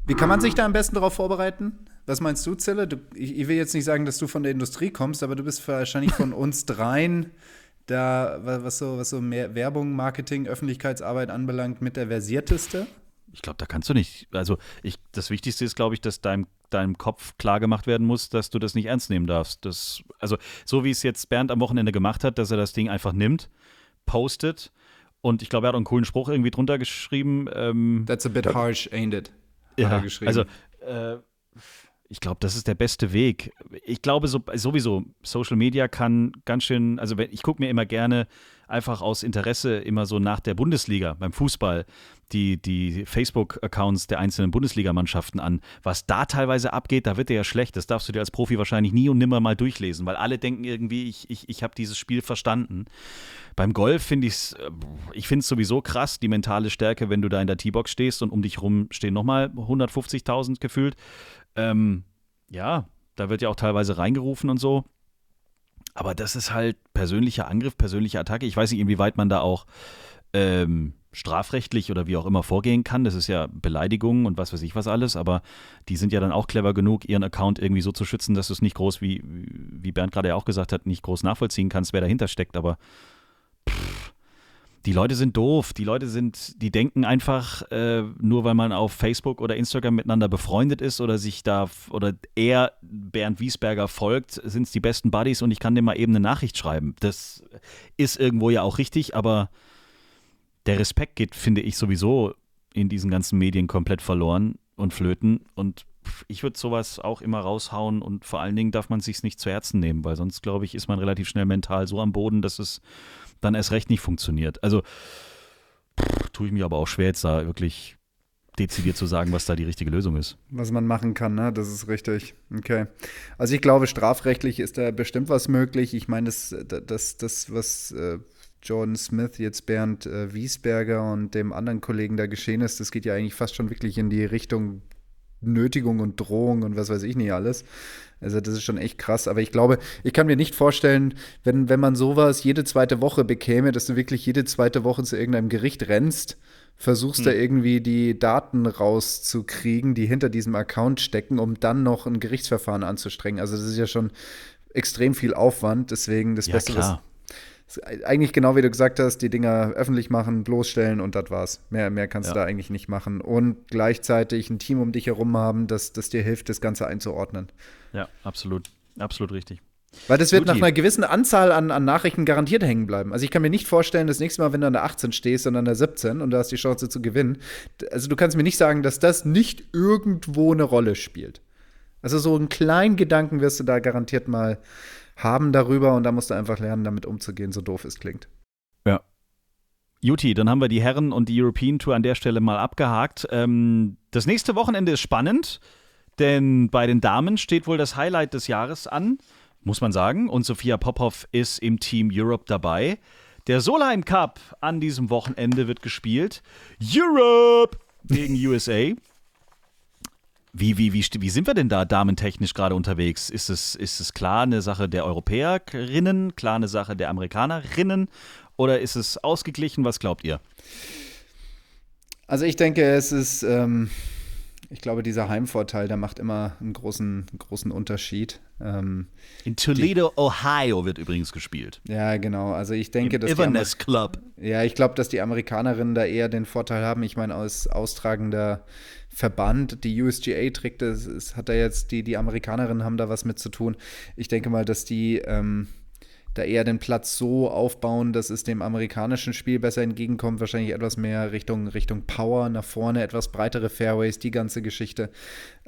Wie kann man sich da am besten darauf vorbereiten? Was meinst du, Zille? Du, ich, ich, will jetzt nicht sagen, dass du von der Industrie kommst, aber du bist wahrscheinlich von uns dreien da, was so, was so mehr Werbung, Marketing, Öffentlichkeitsarbeit anbelangt, mit der versierteste ich glaube, da kannst du nicht. Also ich, das Wichtigste ist, glaube ich, dass deinem, deinem Kopf klar gemacht werden muss, dass du das nicht ernst nehmen darfst. Das, also so wie es jetzt Bernd am Wochenende gemacht hat, dass er das Ding einfach nimmt, postet und ich glaube, er hat auch einen coolen Spruch irgendwie drunter geschrieben. Ähm, That's a bit harsh, ain't it? Ja, also äh, ich glaube, das ist der beste Weg. Ich glaube so, sowieso, Social Media kann ganz schön, also ich gucke mir immer gerne einfach aus Interesse immer so nach der Bundesliga beim Fußball die, die Facebook-Accounts der einzelnen Bundesligamannschaften an. Was da teilweise abgeht, da wird dir ja schlecht. Das darfst du dir als Profi wahrscheinlich nie und nimmer mal durchlesen, weil alle denken irgendwie, ich, ich, ich habe dieses Spiel verstanden. Beim Golf finde ich es, äh, ich finde es sowieso krass, die mentale Stärke, wenn du da in der T-Box stehst und um dich rum stehen nochmal 150.000 gefühlt. Ähm, ja, da wird ja auch teilweise reingerufen und so. Aber das ist halt persönlicher Angriff, persönliche Attacke. Ich weiß nicht, inwieweit man da auch ähm, strafrechtlich oder wie auch immer vorgehen kann. Das ist ja Beleidigung und was weiß ich was alles, aber die sind ja dann auch clever genug, ihren Account irgendwie so zu schützen, dass du es nicht groß, wie, wie Bernd gerade ja auch gesagt hat, nicht groß nachvollziehen kannst, wer dahinter steckt. Aber pff, die Leute sind doof. Die Leute sind, die denken einfach, äh, nur weil man auf Facebook oder Instagram miteinander befreundet ist oder sich da oder er Bernd Wiesberger folgt, sind es die besten Buddies und ich kann dem mal eben eine Nachricht schreiben. Das ist irgendwo ja auch richtig, aber der Respekt geht, finde ich, sowieso in diesen ganzen Medien komplett verloren und flöten. Und ich würde sowas auch immer raushauen und vor allen Dingen darf man es sich nicht zu Herzen nehmen, weil sonst, glaube ich, ist man relativ schnell mental so am Boden, dass es dann erst recht nicht funktioniert. Also tue ich mir aber auch schwer, jetzt da wirklich dezidiert zu sagen, was da die richtige Lösung ist. Was man machen kann, ne? Das ist richtig. Okay. Also ich glaube, strafrechtlich ist da bestimmt was möglich. Ich meine, das, das, das was äh, Jordan Smith, jetzt Bernd äh, Wiesberger und dem anderen Kollegen da geschehen ist, das geht ja eigentlich fast schon wirklich in die Richtung Nötigung und Drohung und was weiß ich nicht alles. Also das ist schon echt krass. Aber ich glaube, ich kann mir nicht vorstellen, wenn, wenn man sowas jede zweite Woche bekäme, dass du wirklich jede zweite Woche zu irgendeinem Gericht rennst, versuchst hm. da irgendwie die Daten rauszukriegen, die hinter diesem Account stecken, um dann noch ein Gerichtsverfahren anzustrengen. Also das ist ja schon extrem viel Aufwand. Deswegen das ja, Beste, klar eigentlich genau wie du gesagt hast, die Dinger öffentlich machen, bloßstellen und das war's. Mehr, mehr kannst ja. du da eigentlich nicht machen. Und gleichzeitig ein Team um dich herum haben, das, das dir hilft, das Ganze einzuordnen. Ja, absolut. Absolut richtig. Weil das wird Guti. nach einer gewissen Anzahl an, an Nachrichten garantiert hängen bleiben. Also ich kann mir nicht vorstellen, das nächste Mal, wenn du an der 18 stehst und an der 17 und du hast die Chance zu gewinnen, also du kannst mir nicht sagen, dass das nicht irgendwo eine Rolle spielt. Also so einen kleinen Gedanken wirst du da garantiert mal haben darüber und da musst du einfach lernen, damit umzugehen, so doof es klingt. Ja. Juti, dann haben wir die Herren und die European Tour an der Stelle mal abgehakt. Ähm, das nächste Wochenende ist spannend, denn bei den Damen steht wohl das Highlight des Jahres an, muss man sagen. Und Sophia Popov ist im Team Europe dabei. Der Solheim Cup an diesem Wochenende wird gespielt. Europe gegen USA. Wie, wie, wie, wie sind wir denn da damentechnisch gerade unterwegs? Ist es, ist es klar eine Sache der Europäerinnen, klar eine Sache der Amerikanerinnen oder ist es ausgeglichen? Was glaubt ihr? Also ich denke, es ist, ähm, ich glaube, dieser Heimvorteil, der macht immer einen großen, großen Unterschied. Ähm, In Toledo, die, Ohio wird übrigens gespielt. Ja, genau. Also ich denke, Im dass Inverness Club. Ja, ich glaube, dass die Amerikanerinnen da eher den Vorteil haben. Ich meine, aus austragender Verband, die USGA trägt, das, das hat da jetzt, die, die Amerikanerinnen haben da was mit zu tun. Ich denke mal, dass die ähm, da eher den Platz so aufbauen, dass es dem amerikanischen Spiel besser entgegenkommt. Wahrscheinlich etwas mehr Richtung, Richtung Power nach vorne, etwas breitere Fairways, die ganze Geschichte.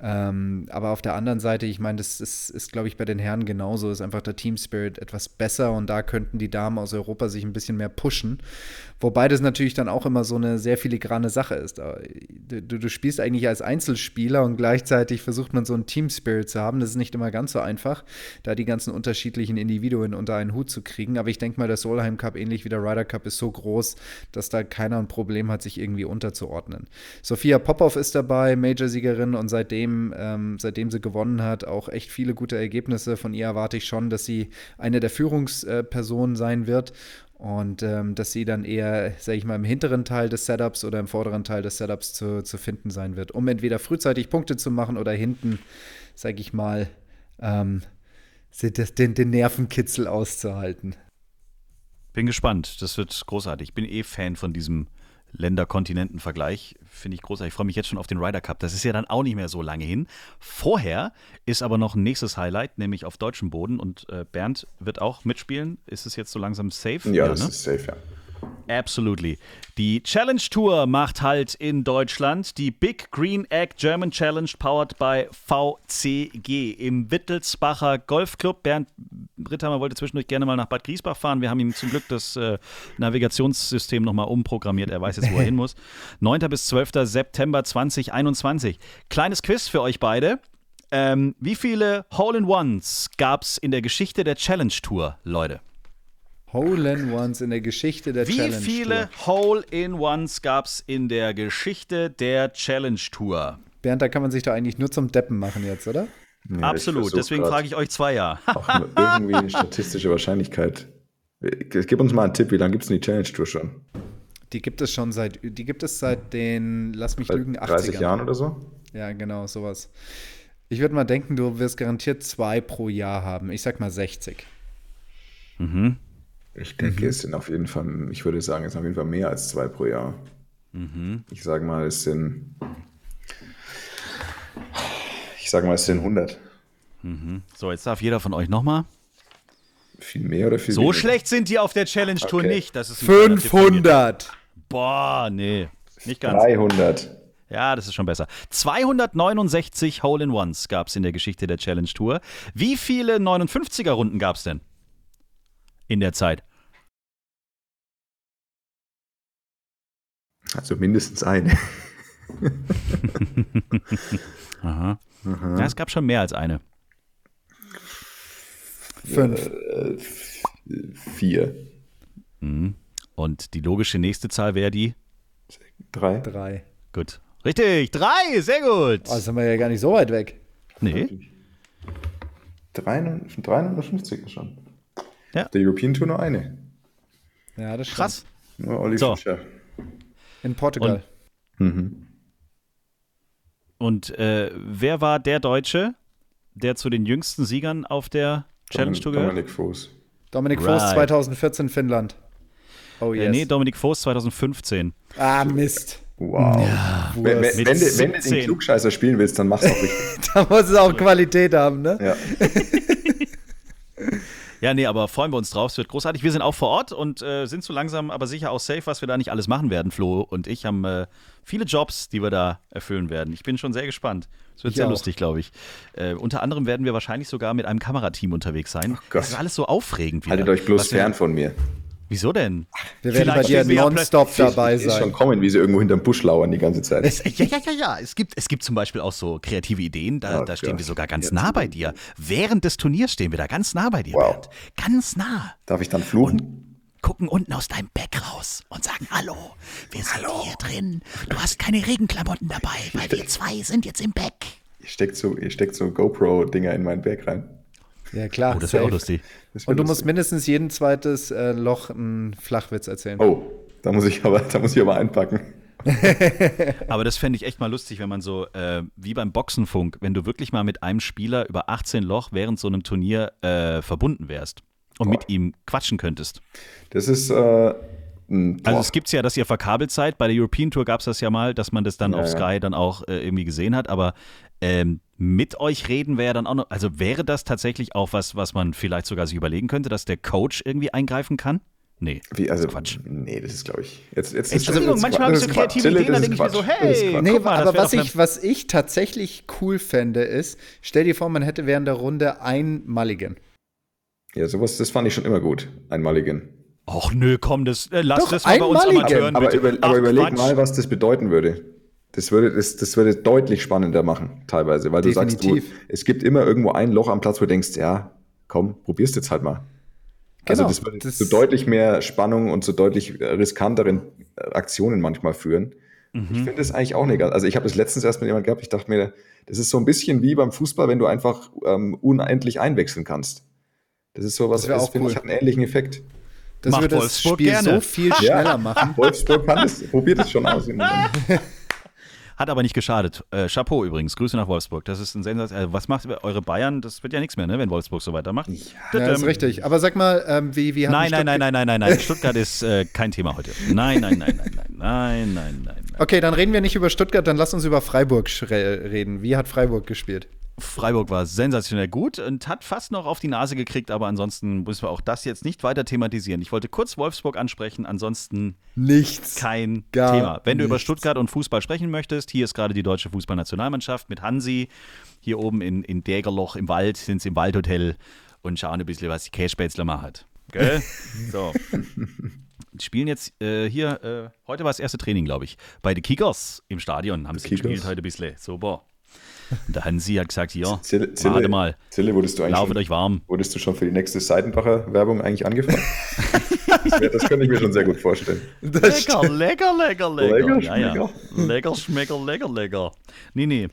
Ähm, aber auf der anderen Seite, ich meine, das ist, ist glaube ich, bei den Herren genauso, ist einfach der Team Spirit etwas besser und da könnten die Damen aus Europa sich ein bisschen mehr pushen. Wobei das natürlich dann auch immer so eine sehr filigrane Sache ist. Du, du, spielst eigentlich als Einzelspieler und gleichzeitig versucht man so einen Team Spirit zu haben. Das ist nicht immer ganz so einfach, da die ganzen unterschiedlichen Individuen unter einen Hut zu kriegen. Aber ich denke mal, der Solheim Cup, ähnlich wie der Ryder Cup, ist so groß, dass da keiner ein Problem hat, sich irgendwie unterzuordnen. Sophia Popov ist dabei, Major-Siegerin und seitdem, ähm, seitdem sie gewonnen hat, auch echt viele gute Ergebnisse. Von ihr erwarte ich schon, dass sie eine der Führungspersonen sein wird und ähm, dass sie dann eher, sage ich mal, im hinteren Teil des Setups oder im vorderen Teil des Setups zu, zu finden sein wird, um entweder frühzeitig Punkte zu machen oder hinten, sage ich mal, ähm, den, den Nervenkitzel auszuhalten. Bin gespannt. Das wird großartig. Ich bin eh Fan von diesem Länder-Kontinenten-Vergleich. Finde ich großartig. Ich freue mich jetzt schon auf den Ryder Cup. Das ist ja dann auch nicht mehr so lange hin. Vorher ist aber noch ein nächstes Highlight, nämlich auf deutschem Boden. Und äh, Bernd wird auch mitspielen. Ist es jetzt so langsam safe? Ja, ja das ne? ist safe, ja. Absolutely. Die Challenge Tour macht halt in Deutschland. Die Big Green Egg German Challenge powered by VCG im Wittelsbacher Golfclub. Bernd Britthammer wollte zwischendurch gerne mal nach Bad Griesbach fahren. Wir haben ihm zum Glück das äh, Navigationssystem nochmal umprogrammiert. Er weiß jetzt, wo er hin muss. 9. bis 12. September 2021. Kleines Quiz für euch beide. Ähm, wie viele Hole-in-Ones gab es in der Geschichte der Challenge Tour, Leute? Hole-in-Ones in der Geschichte der Wie Challenge Tour. Wie viele Hole-in-Ones gab es in der Geschichte der Challenge Tour? Bernd, da kann man sich doch eigentlich nur zum Deppen machen jetzt, oder? Nee, Absolut, deswegen frage ich euch zwei ja. Auch irgendwie eine statistische Wahrscheinlichkeit. Gib uns mal einen Tipp, wie lange gibt es denn die Challenge Tour schon? Die gibt es schon seit, die gibt es seit den, lass mich seit lügen, 80 30 Jahren oder so? Ja, genau, sowas. Ich würde mal denken, du wirst garantiert zwei pro Jahr haben. Ich sag mal 60. Mhm. Ich denke, mhm. es sind auf jeden Fall, ich würde sagen, es sind auf jeden Fall mehr als zwei pro Jahr. Mhm. Ich sage mal, es sind, ich sage mal, es sind 100. Mhm. So, jetzt darf jeder von euch nochmal. Viel mehr oder viel So weniger? schlecht sind die auf der Challenge Tour okay. nicht. Das ist 500. Boah, nee, nicht ganz. 300. Ja, das ist schon besser. 269 Hole-in-Ones gab es in der Geschichte der Challenge Tour. Wie viele 59er-Runden gab es denn? In der Zeit? Also mindestens eine. Aha. Ja, es gab schon mehr als eine. Fünf. Vier. Und die logische nächste Zahl wäre die? Drei. Drei. Gut. Richtig, drei, sehr gut. Oh, sind wir ja gar nicht so weit weg. Nee, 300 350 schon. Ja. Auf Der European Tour nur eine. Ja, das stimmt. krass. Nur Olli So. Fischer. In Portugal. Und äh, wer war der Deutsche, der zu den jüngsten Siegern auf der Challenge Tour gehört? Dominik Fuß. Dominik Right. Voss 2014 Finnland. Oh Äh, yes. nee, Dominik Voß 2015. ah, Mist. Wow. wenn, wenn, Wurst. wenn, du, wenn du 17. den Klugscheißer spielen willst, dann mach's auch richtig. Da muss es auch Qualität haben, ne? ja. Ja, nee, aber freuen wir uns drauf. Es wird großartig. Wir sind auch vor Ort und äh, sind so langsam, aber sicher auch safe, was wir da nicht alles machen werden. Flo und ich haben äh, viele Jobs, die wir da erfüllen werden. Ich bin schon sehr gespannt. Es wird Ich sehr auch. lustig, glaube ich. Äh, unter anderem werden wir wahrscheinlich sogar mit einem Kamerateam unterwegs sein. Oh Gott. das ist alles so aufregend. Wieder. Haltet euch bloß fern von mir. Wieso denn? Wir werden bei Vielleicht dir wir ja nonstop dabei Ist schon sein. kommen, wie sie irgendwo hinterm Busch lauern die ganze Zeit. Es, ja, ja, ja, ja. Es gibt, es gibt zum Beispiel auch so kreative Ideen, da, Oh da stehen wir sogar ganz Jetzt nah bei dir. Während des Turniers stehen wir da ganz nah bei dir, Wow. Bernd. Ganz nah. Darf ich dann fluchen? Gucken unten aus deinem Back raus und sagen Hallo, wir sind hier drin. Du hast keine Regenklamotten dabei, weil wir zwei sind jetzt im Back. Ihr steckt so, ihr steckt so GoPro-Dinger in meinen Berg rein. Ja, klar. Oh, das wäre auch lustig. Und du musst mindestens jeden zweites äh, Loch einen Flachwitz erzählen. Oh, da muss ich aber, da muss ich aber einpacken. Aber das fände ich echt mal lustig, wenn man so, äh, wie beim Boxenfunk, wenn du wirklich mal mit einem Spieler über 18 Loch während so einem Turnier äh, verbunden wärst und mit ihm quatschen könntest. Das ist, äh, ein, Also boah, es gibt ja, dass ihr verkabelt seid. Bei der European Tour gab es das ja mal, dass man das dann Ja, auf ja. Sky dann auch äh, irgendwie gesehen hat. Aber ähm, mit euch reden wäre ja dann auch noch, also wäre das tatsächlich auch was, was man vielleicht sogar sich überlegen könnte, dass der Coach irgendwie eingreifen kann? Nee. wie, also, Quatsch. Nee, das ist, glaube ich, jetzt, jetzt Entschuldigung, ist manchmal habe ich so kreative Quatsch. Ideen, da denke ich mir so, hey. Nee, guck mal, aber was ich, was ich tatsächlich cool fände, ist, stell dir vor, man hätte während der Runde ein Mulligan. Ja, sowas, das fand ich schon immer gut, einmaligen. Och nö, komm, das, äh, lass Doch, das mal bei uns einmalige. Amateuren Aber, bitte. über, Ach, aber überleg Quatsch. mal, was das bedeuten würde. Das würde, das, das würde deutlich spannender machen, teilweise, weil du sagst, du, Definitiv. es gibt immer irgendwo ein Loch am Platz, wo du denkst, ja, komm, probierst jetzt halt mal. Also Genau, das würde das- zu deutlich mehr Spannung und zu deutlich riskanteren äh, Aktionen manchmal führen. Mhm. Ich finde das eigentlich auch nicht. Also ich habe das letztens erst mit jemandem gehabt, ich dachte mir, das ist so ein bisschen wie beim Fußball, wenn du einfach ähm, unendlich einwechseln kannst. Das ist so was, Das das finde cool. ich hat einen ähnlichen Effekt. Das Macht würde das Wolfsburg Spiel gerne. so viel schneller machen. Wolfsburg kann das, probiert es schon aus. Hat aber nicht geschadet. Äh, Chapeau übrigens, Grüße nach Wolfsburg. Das ist ein Sensation. Äh, was macht eure Bayern? Das wird ja nichts mehr, ne, wenn Wolfsburg so weitermacht. Ja, ist richtig. Aber sag mal, ähm, wie, wie haben Nein, nein, nein, nein, nein, nein, nein. Stuttgart ist äh, kein Thema heute. Nein, nein, nein, nein, nein, nein, nein, nein, nein. Okay, dann reden wir nicht über Stuttgart, dann lass uns über Freiburg reden. Wie hat Freiburg gespielt? Freiburg war sensationell gut und hat fast noch auf die Nase gekriegt, aber ansonsten müssen wir auch das jetzt nicht weiter thematisieren. Ich wollte kurz Wolfsburg ansprechen, ansonsten Nichts. kein Thema. Wenn du über nichts. Stuttgart und Fußball sprechen möchtest, hier ist gerade die deutsche Fußballnationalmannschaft mit Hansi. Hier oben in, in Dägerloch im Wald sind sie im Waldhotel und schauen ein bisschen, was die Kässpätzle macht. Gell? so. Spielen jetzt äh, hier, äh, heute war das erste Training, glaube ich, bei den Kickers im Stadion. Haben sie Kickers? gespielt heute ein bisschen. Super. Und der Hansi hat gesagt, hier, Zille, warte mal, Zille, wurdest du eigentlich laufet schon, euch warm. wurdest du schon für die nächste Seidenbacher Werbung eigentlich angefragt? das, das könnte ich mir schon sehr gut vorstellen. Lecker, lecker, lecker, lecker. Lecker, ja, ja. schmecker. Lecker, schmecker, lecker, lecker. Nee, nee.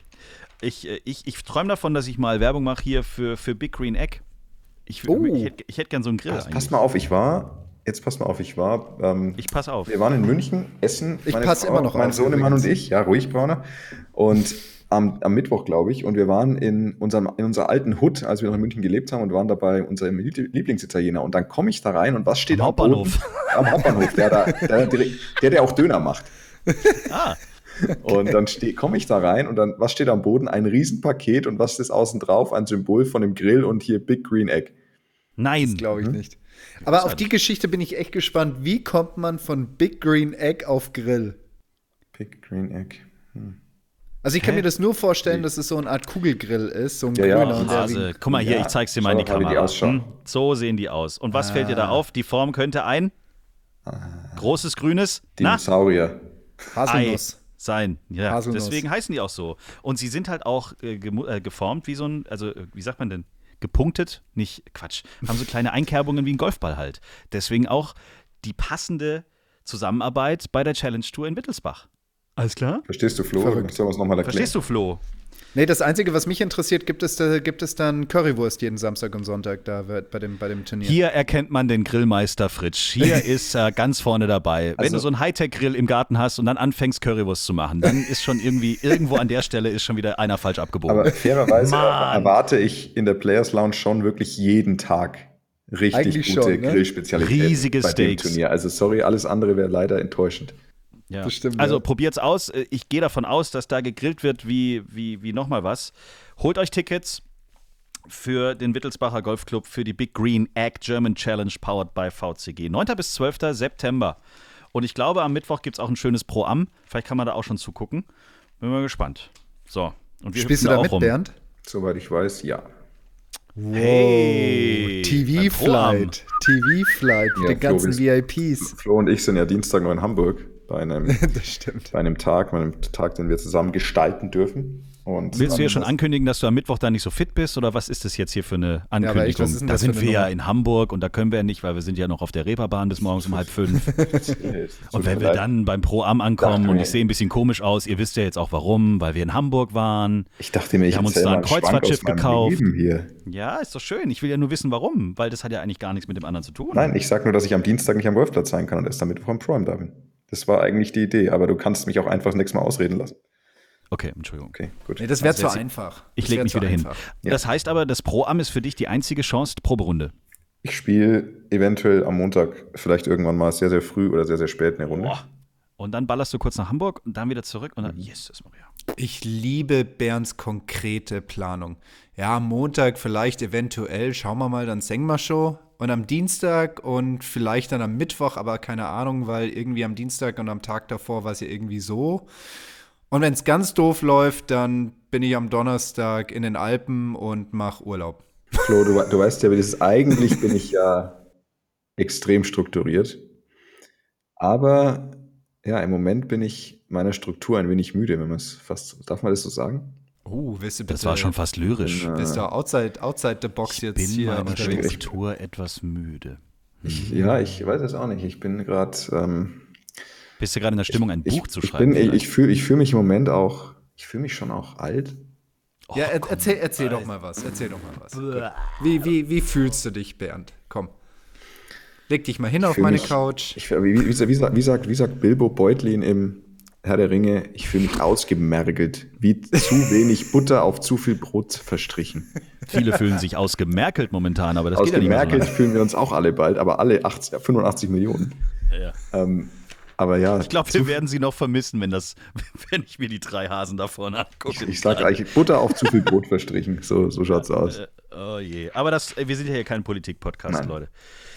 Ich, äh, ich, ich träume davon, dass ich mal Werbung mache hier für, für Big Green Egg. Ich, Oh. ich, hätte, ich hätte gern so einen Grill Pass, mal auf, ich war, jetzt pass mal auf, ich war, ähm, Ich pass auf. wir waren in München, Essen, Ich pass immer noch mein Sohnemann und ich, ja, ruhig, Brauner, und am, am Mittwoch, glaube ich, und wir waren in, unserem, in unserer alten Hut, als wir noch in München gelebt haben und waren dabei unserem Liebl- Lieblingsitaliener und dann komme ich da rein und was steht Am? Hauptbahnhof. Am Hauptbahnhof, der, da, der, der, der, der auch Döner macht. Ah, Und dann komme ich da rein und dann, was steht am Boden? Ein Riesenpaket und was ist außen drauf? Ein Symbol von dem Grill und hier Big Green Egg. nein. Glaube ich nicht. Aber auf die Geschichte bin ich echt gespannt. Wie kommt man von Big Green Egg auf Grill? Big Green Egg. Also ich kann Hä? mir das nur vorstellen, dass es so eine Art Kugelgrill ist, so ein Ja, ja. grüner. und der Hase, wiegt- guck mal hier, Ja, ich zeig's dir mal in die die Kamera. ausschauen. Hm, so sehen die aus. Und was fällt dir Ah. da auf? Die Form könnte ein großes grünes. Na, Dinosaurier. Haselnuss. Sein, ja. Haselnuss. Deswegen heißen die auch so. Und sie sind halt auch äh, äh, geformt wie so ein, also äh, wie sagt man denn? Gepunktet, nicht Quatsch. Haben so kleine Einkerbungen wie ein Golfball halt. Deswegen auch die passende Zusammenarbeit bei der Challenge Tour in Wittelsbach. Alles klar? Verstehst du, Flo? Verrückt. Sollen wir nochmal erklären? Verstehst du, Flo? Nee, das Einzige, was mich interessiert, gibt es, da, gibt es dann Currywurst jeden Samstag und Sonntag da wird bei dem, bei dem Turnier? Hier erkennt man den Grillmeister Fritsch. Hier ist er ganz vorne dabei. Wenn Also- du so einen Hightech-Grill im Garten hast und dann anfängst, Currywurst zu machen, dann ist schon irgendwie, irgendwo an der Stelle ist schon wieder einer falsch abgebogen. Aber fairerweise Mann. erwarte ich in der Players Lounge schon wirklich jeden Tag richtig Eigentlich gute schon, ne? Grillspezialitäten Riesige bei Steaks. dem Turnier. Also sorry, alles andere wäre leider enttäuschend. Ja. Das stimmt, also ja. probiert's aus. Äh, Ich gehe davon aus, dass da gegrillt wird wie, wie, wie nochmal was. Holt euch Tickets für den Wittelsbacher Golfclub für die Big Green Egg German Challenge powered by VCG. 9. bis 12. September. Und ich glaube, am Mittwoch gibt es auch ein schönes Pro-Am. Vielleicht kann man da auch schon zugucken. Bin mal gespannt. So. Und wir Spielst du da mit, rum. Bernd? Soweit ich weiß, ja. Hey, beim Pro-Am. TV-Flight. TV-Flight mit Ja, den ganzen Flo, VIPs. Flo und ich sind ja Dienstag noch in Hamburg bei einem, Das stimmt. bei einem Tag, bei einem Tag, den wir zusammen gestalten dürfen. Und Willst du hier dann- schon ankündigen, dass du am Mittwoch da nicht so fit bist oder was ist das jetzt hier für eine echt, Ankündigung? ist denn da sind wir ja in Hamburg und da können wir ja nicht, weil wir sind ja noch auf der Reeperbahn bis morgens um halb fünf. Und wenn wir dann beim Pro-Am ankommen Ach, und ich sehe ein bisschen komisch aus, ihr wisst ja jetzt auch warum, weil wir in Hamburg waren. Ich dachte mir, ich Wir haben uns da ein Kreuzfahrtschiff gekauft. Ja, ist doch schön. Ich will ja nur wissen, warum, weil das hat ja eigentlich gar nichts mit dem anderen zu tun. Nein, ich sag nur, dass ich am Dienstag nicht am Golfplatz sein kann und erst am Mittwoch am Prime da bin. Das war eigentlich die Idee, aber du kannst mich auch einfach das nächste Mal ausreden lassen. Okay, Entschuldigung. Okay, gut. Nee, das wäre Also zu einfach. Ich lege mich wieder hin. einfach. Ja. Das heißt aber, das Pro-Am ist für dich die einzige Chance, Proberunde. Ich spiele eventuell am Montag vielleicht irgendwann mal sehr, sehr früh oder sehr, sehr spät eine Runde. Boah. Und dann ballerst du kurz nach Hamburg und dann wieder zurück und dann, Mhm. Jesus Maria. Ich liebe Bernds konkrete Planung. Ja, am Montag vielleicht eventuell, schauen wir mal, dann Sengma-Show. Und am Dienstag und vielleicht dann am Mittwoch, aber keine Ahnung, weil irgendwie am Dienstag und am Tag davor war es ja irgendwie so. Und wenn es ganz doof läuft, dann bin ich am Donnerstag in den Alpen und mache Urlaub. Flo, du, du weißt ja, wie das ist. Eigentlich bin ich ja extrem strukturiert. Aber ja, im Moment bin ich meiner Struktur ein wenig müde, wenn man es fast, darf man das so sagen? Willst du bitte, Das war schon fast lyrisch. Bist du outside, outside the box jetzt Bin hier meiner? Struktur etwas müde. Ich, ja, ich weiß es auch nicht. Ich bin gerade. Ähm, Bist du gerade in der Stimmung, ein ich, Buch zu ich schreiben? Bin, ich ich fühle ich fühl mich im Moment auch. Ich fühle mich schon auch alt. Ja, er, Oh, komm. erzähl, erzähl doch mal was. Erzähl doch mal was. Wie, wie, wie fühlst du dich, Bernd? Komm. Leg dich mal hin auf meine mich- Couch. Ich, wie, wie, wie, sagt- wie, sagt, wie sagt Bilbo Beutlin im Herr der Ringe? Ich fühle mich ausgemergelt. Wie zu wenig Butter auf zu viel Brot verstrichen. Viele fühlen sich ausgemerkelt momentan, aber das geht ja nicht so Ausgemerkelt fühlen wir uns auch alle bald, aber alle 80, 85 Millionen. Ja. Ähm, aber ja, Ich glaube, wir werden sie noch vermissen, wenn, das, wenn ich mir die drei Hasen da vorne angucke. ich sage eigentlich Butter auf zu viel Brot verstrichen. So, so schaut's aus. Äh, Oh je. Aber das, wir sind ja hier kein Politik-Podcast. Leute.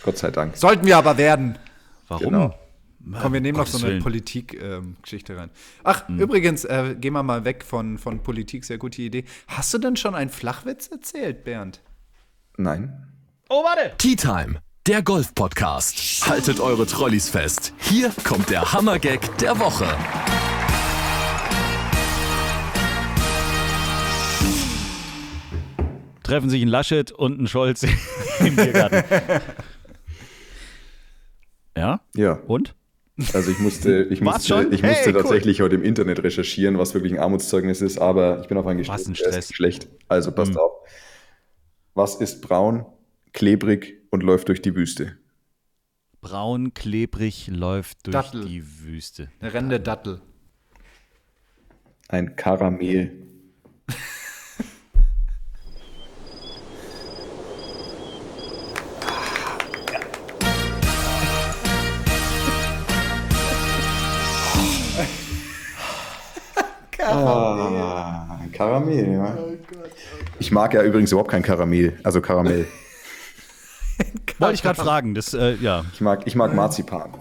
Gott sei Dank. Sollten wir aber werden. Warum? Genau. Komm, wir nehmen noch so eine. Politik-Geschichte rein. Ach, übrigens, äh, gehen wir mal weg von, von Politik. Sehr gute Idee. Hast du denn schon einen Flachwitz erzählt, Bernd? Nein. Oh, warte! Tea Time, der Golf-Podcast. Haltet eure Trolleys fest. Hier kommt der Hammergag der Woche. Treffen sich ein Laschet und ein Scholz im Biergarten. ja? Ja. Und? Also ich musste, ich War's musste, schon? ich Hey, musste cool. tatsächlich heute im Internet recherchieren, was wirklich ein Armutszeugnis ist, aber ich bin auf einen gestoßen, der ist Stress. Schlecht. Also passt auf. Was ist braun, klebrig und läuft durch die Wüste? Braun, klebrig, läuft durch Dattel. die Wüste. Eine Rende Dattel. Ein Karamell. Karamell, ja. Ich mag ja übrigens überhaupt kein Karamell, also Karamell. Wollte ich gerade fragen. Das, äh, ja, Ich mag, ich mag Marzipan.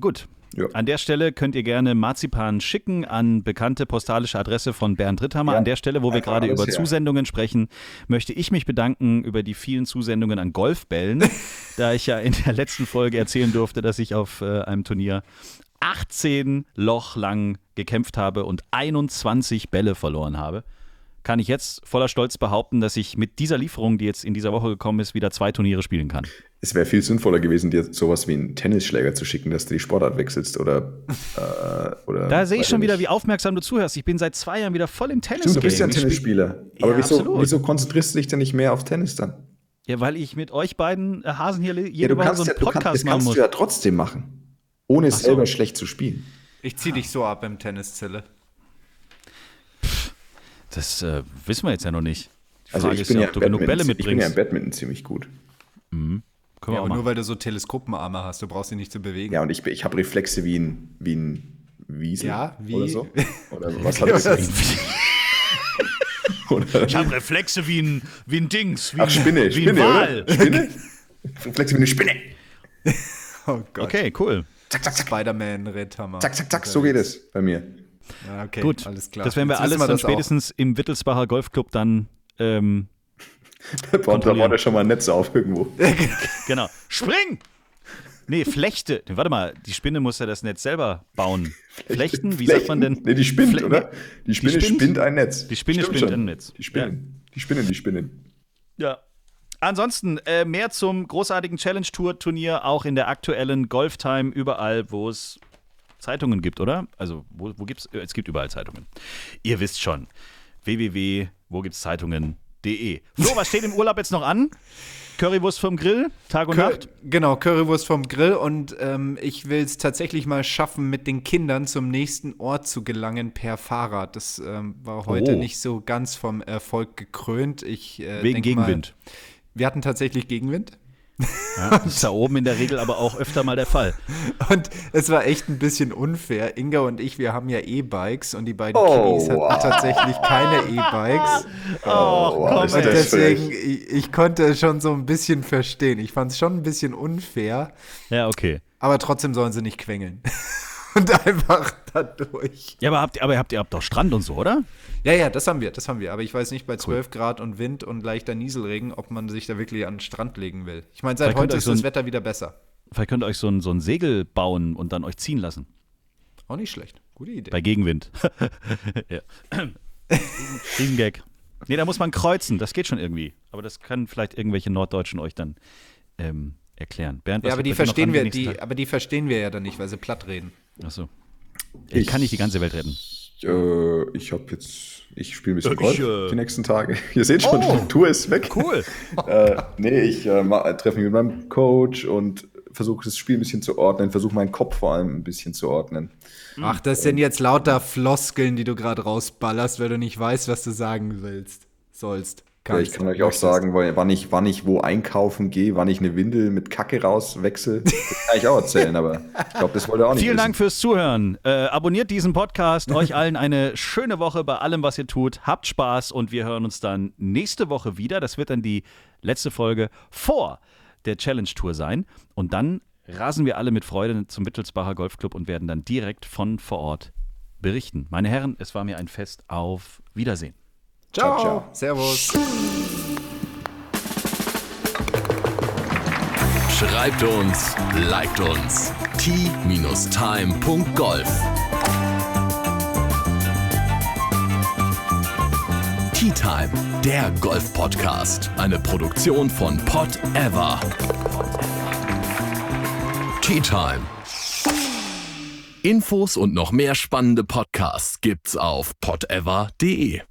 gut. Ja. An der Stelle könnt ihr gerne Marzipan schicken an bekannte postalische Adresse von Bernd Ritthammer. Ja, An der Stelle, wo wir gerade über her. Zusendungen sprechen, möchte ich mich bedanken über die vielen Zusendungen an Golfbällen, da ich ja in der letzten Folge erzählen durfte, dass ich auf äh, einem Turnier 18 Loch lang gekämpft habe und 21 Bälle verloren habe, kann ich jetzt voller Stolz behaupten, dass ich mit dieser Lieferung, die jetzt in dieser Woche gekommen ist, wieder zwei Turniere spielen kann. Es wäre viel sinnvoller gewesen, dir sowas wie einen Tennisschläger zu schicken, dass du die Sportart wechselst oder. Äh, oder Da sehe ich schon wieder, wie aufmerksam du zuhörst. Ich bin seit zwei Jahren wieder voll im Tennis. Stimmt, du bist ja ein Tennisspieler. Aber Ja, wieso, absolut. wieso konzentrierst du dich denn nicht mehr auf Tennis dann? Ja, weil ich mit euch beiden äh, Hasen hier jede Ja, Woche so einen ja, du Podcast das machen kannst muss. du ja trotzdem machen. Ohne so. selber schlecht zu spielen. Ich zieh dich so ab im Tenniszelle. Das äh, wissen wir jetzt ja noch nicht. Die Also Frage ich ist bin, ja, ja ob du im genug Bälle Badminton- ich bin ja im mitbringst. Badminton ziemlich gut. Können wir Ja, aber machen. nur weil du so Teleskopenarme hast, du brauchst dich nicht zu bewegen. Ja, und ich, ich habe Reflexe wie ein, wie ein Wiesel Ja, wie- oder so. Oder was hat das? Ich habe Reflexe wie ein, wie ein Dings, wie ach, Spinne, ein, wie Spinne, ein Wal. Spinne? Reflexe wie eine Spinne. Oh Gott. Okay, cool. Zack, zack, zack, Spider-Man-Retthammer. zack, zack, zack, so geht es bei mir. Ja, okay, Gut, alles klar. das werden wir Jetzt alles wir dann das auch. spätestens im Wittelsbacher Golfclub dann, ähm, Da baut er schon mal ein Netz auf irgendwo. genau. Spring! Nee, Flechte. Nee, warte mal, die Spinne muss ja das Netz selber bauen. Flechten, wie sagt man denn? Nee, die spinnt, Fle- oder? Die Spinne spinnt? spinnt ein Netz. Die Spinne Stimmt spinnt schon. ein Netz. Die Spinnen. Die Spinnen, die Spinnen. Ja. Ansonsten äh, mehr zum großartigen Challenge Tour Turnier auch in der aktuellen Golf Time überall, wo es Zeitungen gibt, oder? Also wo, wo gibt's? äh, Es gibt überall Zeitungen. Ihr wisst schon. www. Wo gibt's Zeitungen.de. Flo, was steht im Urlaub jetzt noch an? Currywurst vom Grill, Tag und Cur Nacht. genau, Currywurst vom Grill und ähm, ich will es tatsächlich mal schaffen, mit den Kindern zum nächsten Ort zu gelangen per Fahrrad. Das ähm, war heute Oh. nicht so ganz vom Erfolg gekrönt. Ich, äh, Wegen denk mal, Gegenwind. Wir hatten tatsächlich Gegenwind. Ja, das ist da oben in der Regel aber auch öfter mal der Fall. Und es war echt ein bisschen unfair. Inga und ich, wir haben ja E-Bikes und die beiden Oh, Kiddies hatten tatsächlich keine E-Bikes. Oh, komm, ist Und deswegen, ich, ich konnte es schon so ein bisschen verstehen. Ich fand es schon ein bisschen unfair, Ja, okay. aber trotzdem sollen sie nicht quengeln. und einfach dadurch. Ja, aber habt ihr, aber habt ihr habt doch Strand und so, oder? Ja, ja, das haben wir, das haben wir. Aber ich weiß nicht, bei 12 Grad und Wind und leichter Nieselregen, ob man sich da wirklich an den Strand legen will. Ich meine, seit Vielleicht heute ist so das ein- Wetter wieder besser. Vielleicht könnt ihr euch so ein, so ein Segel bauen und dann euch ziehen lassen. Auch nicht schlecht. Gute Idee. Bei Gegenwind. ja. Riesengag. Nee, da muss man kreuzen. Das geht schon irgendwie. Aber das können vielleicht irgendwelche Norddeutschen euch dann ähm, erklären. Bernd, ja, aber die verstehen wir, die, aber die verstehen wir ja dann nicht, weil sie platt reden. Achso. Ich kann nicht die ganze Welt retten. Äh, ich habe jetzt, ich spiele ein bisschen Ich, Golf äh, die nächsten Tage. Ihr seht schon, Oh. die Tour ist weg. Cool. äh, nee, ich äh, ma- treffe mich mit meinem Coach und versuche das Spiel ein bisschen zu ordnen, versuche meinen Kopf vor allem ein bisschen zu ordnen. Ach, das sind jetzt lauter Floskeln, die du gerade rausballerst, weil du nicht weißt, was du sagen willst, sollst. Ja, ich kann euch auch sagen, wann, ich, wann ich wo einkaufen gehe, wann ich eine Windel mit Kacke rauswechsel. Das kann ich auch erzählen, aber ich glaube, das wollt ihr auch nicht Vielen wissen. Dank fürs Zuhören. Äh, abonniert diesen Podcast. Euch allen eine schöne Woche bei allem, was ihr tut. Habt Spaß und wir hören uns dann nächste Woche wieder. Das wird dann die letzte Folge vor der Challenge Tour sein. Und dann rasen wir alle mit Freude zum Wittelsbacher Golfclub und werden dann direkt von vor Ort berichten. Meine Herren, es war mir ein Fest. Auf Wiedersehen. Ciao, Ciao, ciao. Servus. Schreibt uns, liked uns. t-time.golf Tea Time, der Golf-Podcast. Eine Produktion von Pot Ever. Tea Time. Infos und noch mehr spannende Podcasts gibt's auf potever.de.